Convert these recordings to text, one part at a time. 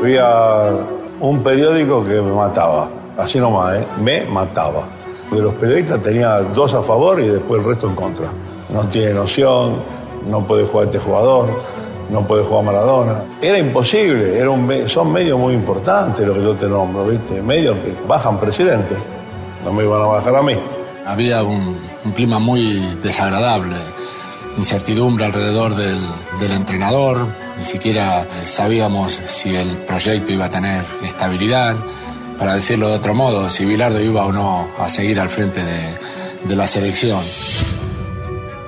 Había un periódico que me mataba, así nomás, ¿eh? me mataba. De los periodistas tenía dos a favor y después el resto en contra. No tiene noción, no puede jugar este jugador, no puede jugar Maradona. Era imposible, era son medios muy importantes los que yo te nombro, ¿viste? Medios que bajan presidentes, no me iban a bajar a mí. Había un, un clima muy desagradable, incertidumbre alrededor del, del entrenador, ni siquiera sabíamos si el proyecto iba a tener estabilidad. Para decirlo de otro modo, si Bilardo iba o no a seguir al frente de, de la selección.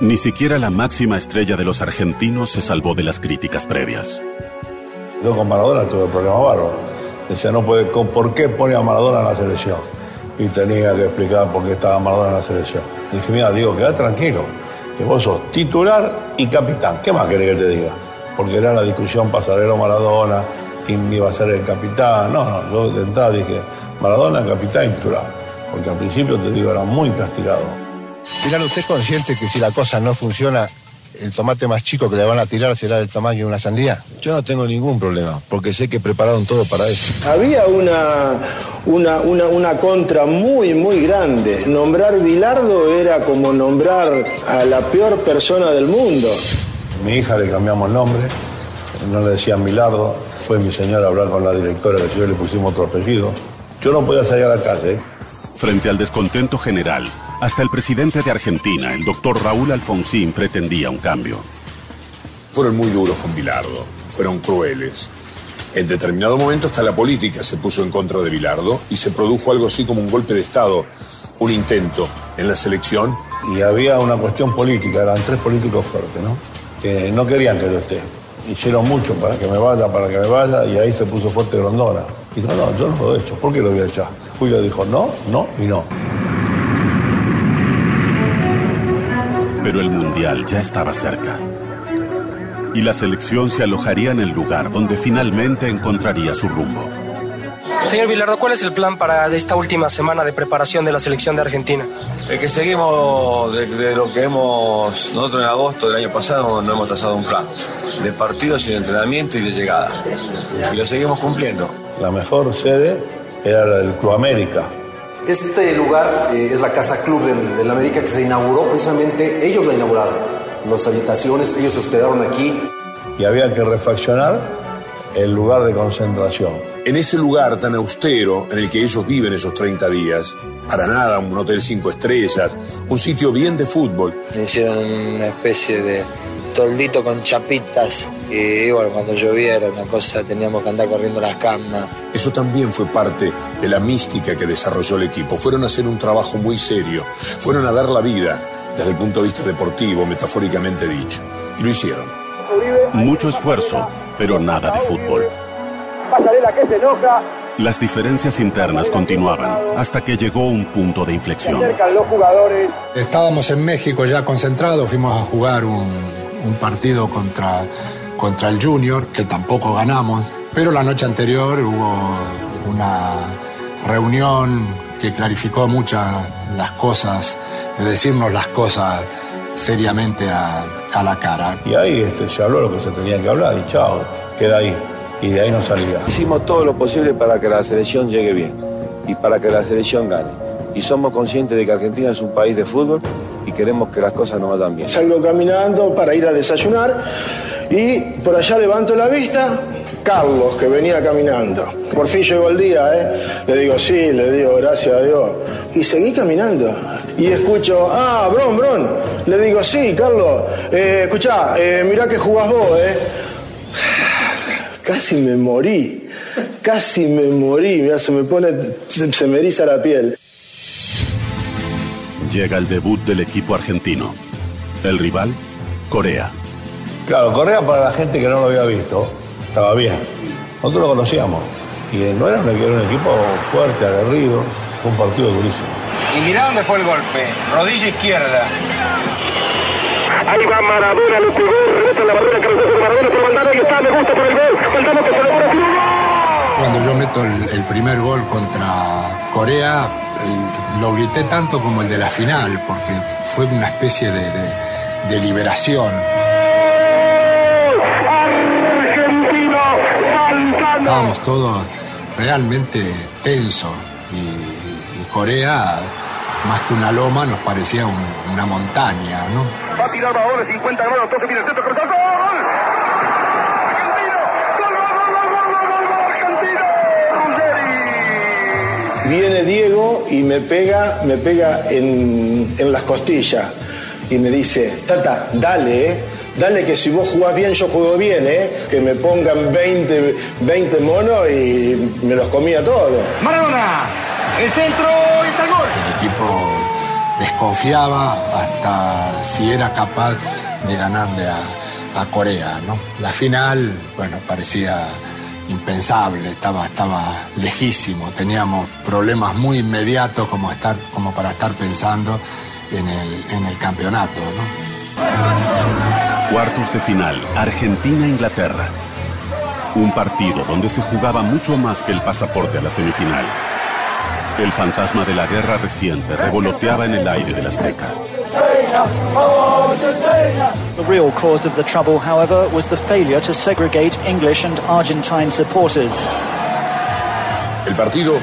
Ni siquiera la máxima estrella de los argentinos se salvó de las críticas previas. Yo con Maradona tuve problemas bárbaros. Decía, no puede, ¿por qué pone a Maradona en la selección? Y tenía que explicar por qué estaba Maradona en la selección. Y dije, mira, digo, queda tranquilo, que vos sos titular y capitán. ¿Qué más querés que te diga? Porque era la discusión pasarelo Maradona, quién iba a ser el capitán. No, no, yo de entrada dije, Maradona, capitán y titular. Porque al principio, te digo, era muy castigado. Mirá, ¿usted es consciente que si la cosa no funciona, el tomate más chico que le van a tirar será del tamaño de una sandía? Yo no tengo ningún problema, porque sé que prepararon todo para eso. Había una, una, una, una contra muy, muy grande. Nombrar Bilardo era como nombrar a la peor persona del mundo. Mi hija le cambiamos el nombre, no le decían Bilardo. Fue mi señora a hablar con la directora, que yo le pusimos otro apellido. Yo no podía salir a la calle. Frente al descontento general, hasta el presidente de Argentina, el doctor Raúl Alfonsín, pretendía un cambio. Fueron muy duros con Bilardo, fueron crueles. En determinado momento hasta la política se puso en contra de Bilardo y se produjo algo así como un golpe de Estado, un intento en la selección. Y había una cuestión política, eran tres políticos fuertes, ¿no? Que no querían que yo esté. Hicieron mucho para que me vaya, para que me vaya, y ahí se puso fuerte Grondona. Y dijo, no, yo no lo he hecho, ¿por qué lo voy a echar? Julio dijo, no, no y no. Pero el Mundial ya estaba cerca. Y la selección se alojaría en el lugar donde finalmente encontraría su rumbo. Señor Bilardo, ¿cuál es el plan para esta última semana de preparación de la selección de Argentina? El que seguimos de, de lo que hemos, nosotros en agosto del año pasado no hemos trazado un plan de partidos y de entrenamiento y de llegada. Y lo seguimos cumpliendo. La mejor sede era la del Club América. Este lugar eh, es la Casa Club del, del América que se inauguró precisamente, ellos la inauguraron. Las habitaciones, ellos se hospedaron aquí. Y había que refaccionar el lugar de concentración. En ese lugar tan austero en el que ellos viven esos 30 días, para nada un hotel cinco estrellas, un sitio bien de fútbol. Hicieron una especie de toldito con chapitas y bueno, cuando llovía era una cosa, teníamos que andar corriendo las camas. Eso también fue parte de la mística que desarrolló el equipo. Fueron a hacer un trabajo muy serio, fueron a dar la vida desde el punto de vista deportivo, metafóricamente dicho, y lo hicieron. Mucho esfuerzo, pero nada de fútbol. que se enoja. Las diferencias internas continuaban hasta que llegó un punto de inflexión. Estábamos en México ya concentrados, fuimos a jugar un, un partido contra, contra el Junior, que tampoco ganamos, pero la noche anterior hubo una reunión que clarificó muchas las cosas, de decirnos las cosas seriamente a, a la cara. Y ahí este, se habló lo que se tenía que hablar y chao, queda ahí. Y de ahí no salía. Hicimos todo lo posible para que la selección llegue bien y para que la selección gane. Y somos conscientes de que Argentina es un país de fútbol y queremos que las cosas nos vayan bien. Salgo caminando para ir a desayunar y por allá levanto la vista, Carlos, que venía caminando. Por fin llegó el día, ¿eh? Le digo, sí, le digo, gracias a Dios. Y seguí caminando. Y escucho, ah, Bron, Bron. Le digo, sí, Carlos, eh, escuchá, eh, mirá que jugás vos, ¿eh? Casi me morí, casi me morí, Mirá, se me pone, se, se me eriza la piel. Llega el debut del equipo argentino. El rival, Corea. Claro, Corea para la gente que no lo había visto, estaba bien. Nosotros lo conocíamos. Y no era un, era un equipo fuerte, aguerrido. Fue un partido durísimo. Y mirá dónde fue el golpe. Rodilla izquierda. Ahí va Maradona, lo pegó, rebota la barrera, cabezazo de Maradona, por Valdano, y está, me gusta por el gol. Valdano que se lo pone Cuando yo meto el, el primer gol contra Corea, el- lo grité tanto como el de la final, porque fue una especie de, de- de liberación. Argentino, estábamos todos realmente tensos y, Corea, más que una loma, nos parecía una montaña, ¿no? Tirar ahora 50 grados, entonces viene el centro, ¡gol! Viene Diego y me pega, me pega en, en las costillas y me dice, Tata, dale, ¿eh? dale que si vos jugás bien, yo juego bien, ¿eh? que me pongan 20, 20 monos y me los comía todos. Maradona, el centro y está el gol. El equipo desconfiaba hasta si era capaz de ganarle a, a Corea, ¿no? La final, bueno, parecía impensable, estaba, estaba lejísimo, teníamos problemas muy inmediatos como, estar, como para estar pensando en el, en el campeonato. Cuartos de final, Argentina-Inglaterra. Un partido donde se jugaba mucho más que el pasaporte a la semifinal. El fantasma de la guerra reciente revoloteaba en el aire del Azteca. The real cause of the trouble, however, was the failure to segregate English and Argentine supporters. El partido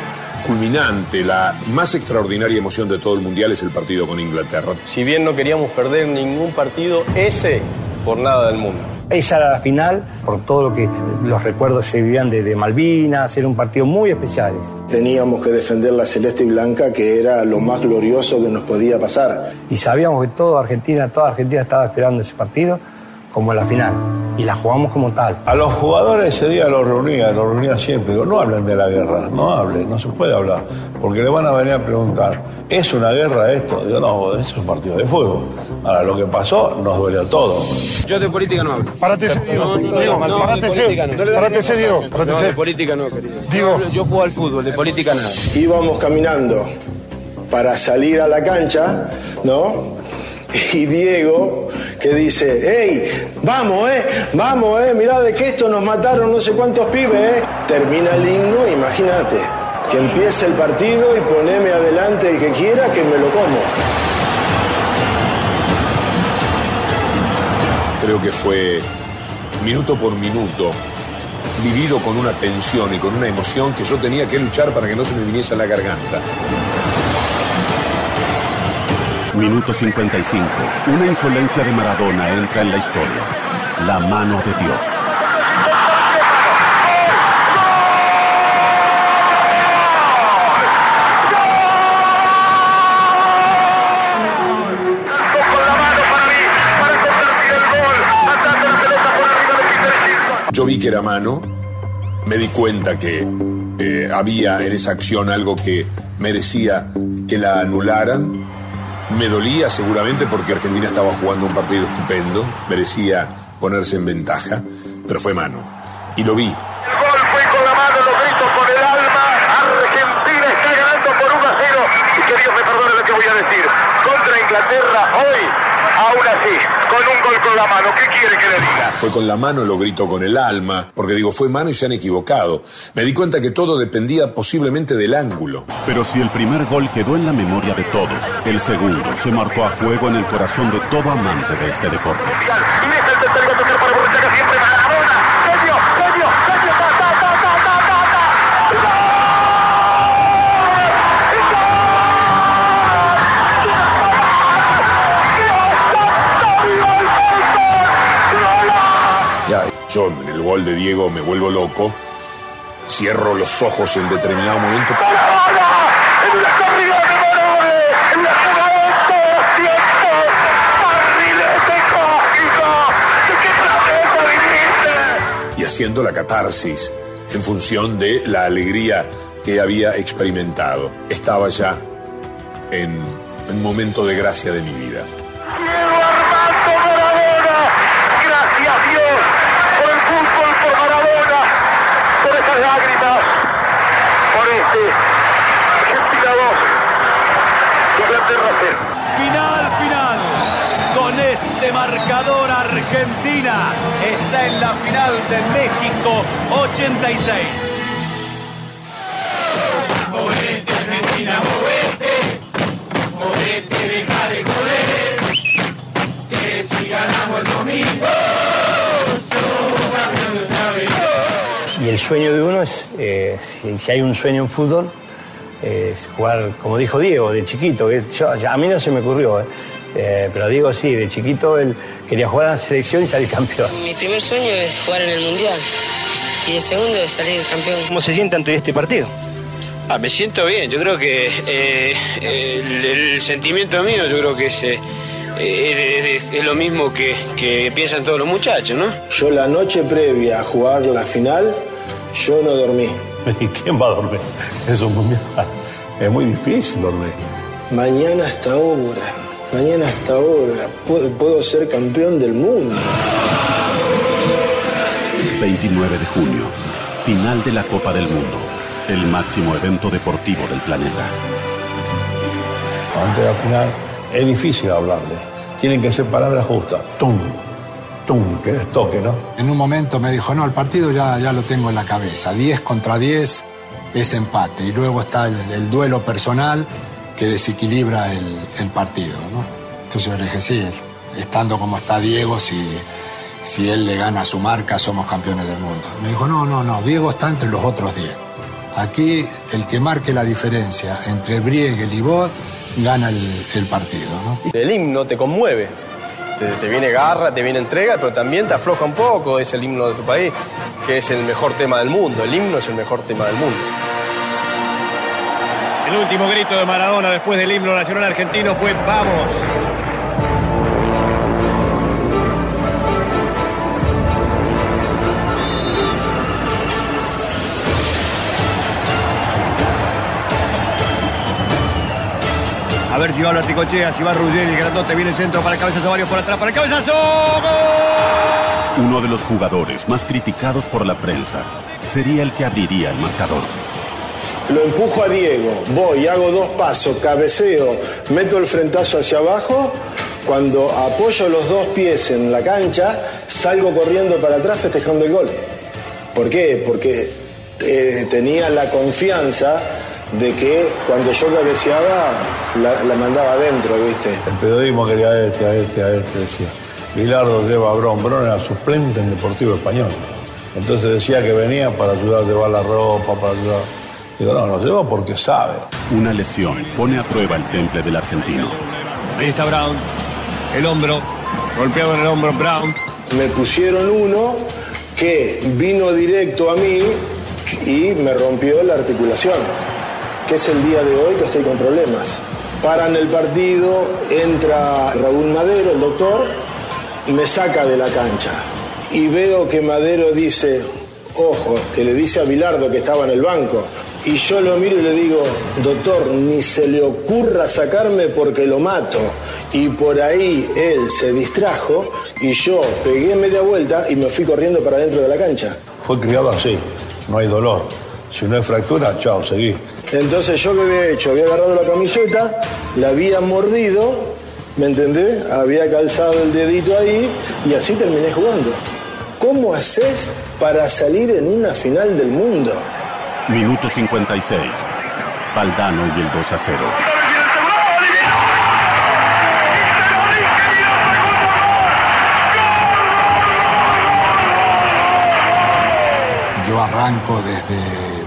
culminante, la más extraordinaria emoción de todo el Mundial es el partido con Inglaterra. Si bien no queríamos perder ningún partido, ese por nada del mundo. Esa era la final, por todo lo que los recuerdos se vivían de, de Malvinas, era un partido muy especial. Teníamos que defender la celeste y blanca, que era lo más glorioso que nos podía pasar. Y sabíamos que toda Argentina, toda Argentina estaba esperando ese partido como la final. Y la jugamos como tal. A los jugadores ese día los reunía, los reunía siempre. Digo, no hablen de la guerra, no hablen, no se puede hablar. Porque le van a venir a preguntar, ¿es una guerra esto? Digo, no, es un partido de fútbol. Ahora, lo que pasó nos duele a todos. Yo de política no hablo. Párate, Diego. Diego, párate, Diego. No, de política no, querido. Digo. Yo juego al fútbol, de política nada. Íbamos caminando para salir a la cancha, ¿no? Y Diego que dice, hey, vamos, eh, vamos, eh, mirá de que esto nos mataron no sé cuántos pibes, eh. Termina el himno, imagínate, que empiece el partido y poneme adelante el que quiera que me lo como. Creo que fue minuto por minuto vivido con una tensión y con una emoción que yo tenía que luchar para que no se me viniese a la garganta. Minuto 55. Una insolencia de Maradona entra en la historia. La mano de Dios. Vi que era mano, me di cuenta que eh, había en esa acción algo que merecía que la anularan. Me dolía seguramente porque Argentina estaba jugando un partido estupendo, merecía ponerse en ventaja, pero fue mano. Y lo vi. El gol fue con la mano, lo grito con el alma. Argentina está ganando por 1 a 0. Y que Dios me perdone lo que voy a decir. Contra Inglaterra hoy, aún así, con un gol con la mano. ¿Qué quiere que le diga? Fue con la mano, lo grito con el alma, porque digo, fue mano y se han equivocado. Me di cuenta que todo dependía posiblemente del ángulo. Pero si el primer gol quedó en la memoria de todos, el segundo se marcó a fuego en el corazón de todo amante de este deporte. Yo en el gol de Diego me vuelvo loco, cierro los ojos en determinado momento. En la corrida de Morone, en la jugada de 200. Barrilete cógico. ¿De qué planeta viniste? y haciendo la catarsis en función de la alegría que había experimentado. Estaba ya en un momento de gracia de mi vida. Diego Armando Maradona. Gracias Dios por el fútbol, por Maradona, por esas lágrimas, por este Argentina 2, Inglaterra 0. Final, final. Con este marcador Argentina está en la final de México 86. Movete Argentina, movete, movete, deja de joder, que si ganamos el domingo. Y el sueño de uno es, eh, si, si hay un sueño en fútbol, es jugar, como dijo Diego, de chiquito. yo- a mí no se me ocurrió, eh. Eh, pero Diego sí, de chiquito él quería jugar a la selección y salir campeón. Mi primer sueño es jugar en el Mundial y el segundo es salir campeón. ¿Cómo se siente ante este partido? Ah, me siento bien, yo creo que eh, el, el sentimiento mío yo creo que es, es lo mismo que, que piensan todos los muchachos, ¿no? Yo la noche previa a jugar la final, yo no dormí. ¿Y quién va a dormir? Es un mundial. Es muy difícil dormir. Mañana hasta ahora, mañana hasta ahora, puedo, puedo ser campeón del mundo. 29 de junio, final de la Copa del Mundo, el máximo evento deportivo del planeta. Antes de la final es difícil hablarle. Tienen que ser palabras justas. Tum, tum, que les toque, ¿no? En un momento me dijo, no, el partido ya, ya lo tengo en la cabeza. 10 contra 10 es empate. Y luego está el, el duelo personal que desequilibra el, el partido, ¿no? Entonces yo le dije, sí, estando como está Diego, si, si él le gana a su marca, somos campeones del mundo. Me dijo, no, no, no, Diego está entre los otros 10. Aquí el que marque la diferencia entre Briegel y vos gana el, el partido, ¿no? El himno te conmueve. Te, viene garra, te viene entrega, pero también te afloja un poco. Es el himno de tu país, que es el mejor tema del mundo. El himno es el mejor tema del mundo. El último grito de Maradona después del himno nacional argentino fue vamos. Ver si va la Articochea, si va Ruggeri, el grandote, viene el centro para el cabezazo, varios por atrás, para el cabezazo. ¡Gol! Uno de los jugadores más criticados por la prensa sería el que abriría el marcador. Lo empujo a Diego, voy, hago dos pasos, cabeceo, meto el frentazo hacia abajo. Cuando apoyo los dos pies en la cancha, salgo corriendo para atrás festejando el gol. ¿Por qué? Porque eh, tenía la confianza de que cuando yo cabeceaba, la, la mandaba adentro, ¿viste? El periodismo quería a este, a este, a este, decía. Bilardo lleva a Bron. Bron era suplente en Deportivo Español. Entonces decía que venía para ayudar a llevar la ropa, para ayudar. Digo, no, lo lleva porque sabe. Una lesión pone a prueba el temple del argentino. Ahí está Brown. El hombro. Golpeado en el hombro Brown. Me pusieron uno que vino directo a mí y me rompió la articulación, que es el día de hoy que estoy con problemas. Paran el partido, entra Raúl Madero, el doctor, me saca de la cancha y veo que Madero dice, ojo, que le dice a Bilardo que estaba en el banco. Y yo lo miro y le digo, doctor, ni se le ocurra sacarme porque lo mato. Y por ahí él se distrajo y yo pegué media vuelta y me fui corriendo para dentro de la cancha. Fue criado así, no hay dolor. Si no hay fractura, chao, seguí. Entonces yo qué había hecho, había agarrado la camiseta, la había mordido, ¿me entendés? Había calzado el dedito ahí y así terminé jugando. ¿Cómo haces para salir en una final del mundo? Minuto 56. Valdano y el 2 a 0. Yo arranco desde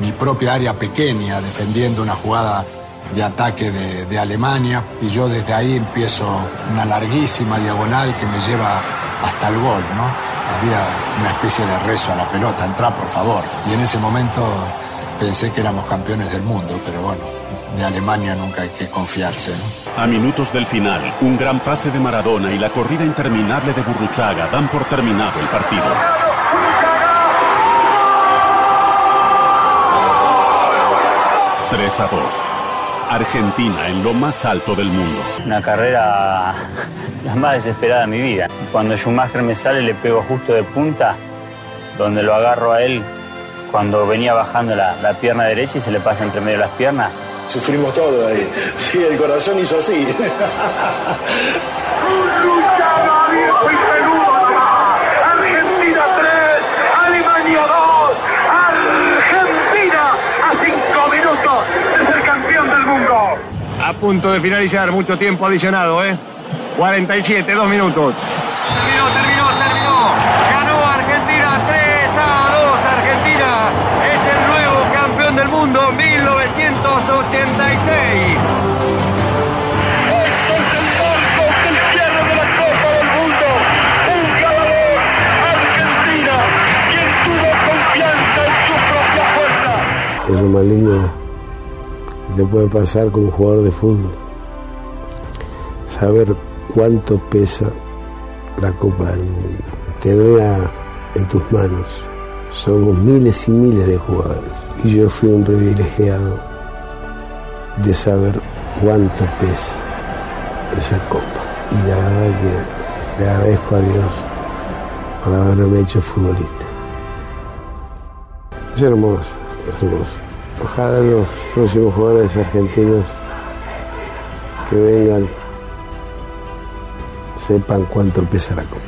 mi propia área pequeña defendiendo una jugada de ataque de, Alemania y yo desde ahí empiezo una larguísima diagonal que me lleva hasta el gol, ¿no? Había una especie de rezo a la pelota, entra por favor. Y en ese momento pensé que éramos campeones del mundo, pero bueno, de Alemania nunca hay que confiarse. A minutos del final, un gran pase de Maradona y la corrida interminable de Burruchaga dan por terminado el partido. Tres a 2. Argentina en lo más alto del mundo. Una carrera la más desesperada de mi vida. Cuando Schumacher me sale, le pego justo de punta, donde lo agarro a él cuando venía bajando la, la pierna derecha y se le pasa entre medio de las piernas. Sufrimos todo ahí. Sí, el corazón hizo así. punto de finalizar, mucho tiempo adicionado, ¿eh? 47, dos minutos. Terminó, terminó, terminó. Ganó Argentina 3 a 2. Argentina es el nuevo campeón del mundo 1986. es lo más lindo te puede pasar como jugador de fútbol. Saber cuánto pesa la Copa del Mundo. Tenerla en tus manos. Somos miles y miles de jugadores. Y yo fui un privilegiado de saber cuánto pesa esa copa. Y la verdad que le agradezco a Dios por haberme hecho futbolista. Es hermoso. Ojalá los próximos jugadores argentinos que vengan sepan cuánto pesa la copa.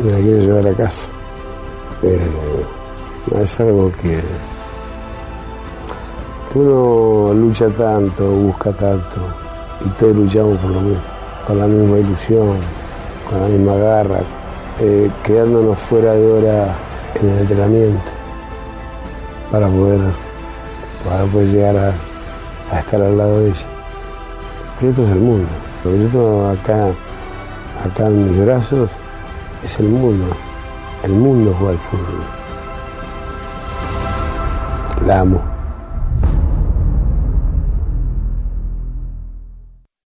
Me la quiero llevar a casa. Eh, es algo que, que uno lucha tanto, busca tanto, y todos luchamos por lo mismo, con la misma ilusión, con la misma garra, eh, quedándonos fuera de hora en el entrenamiento para poder, para poder llegar a, estar al lado de ella. Esto es el mundo. Lo que yo tengo acá, acá en mis brazos es el mundo. El mundo juega al fútbol. La amo.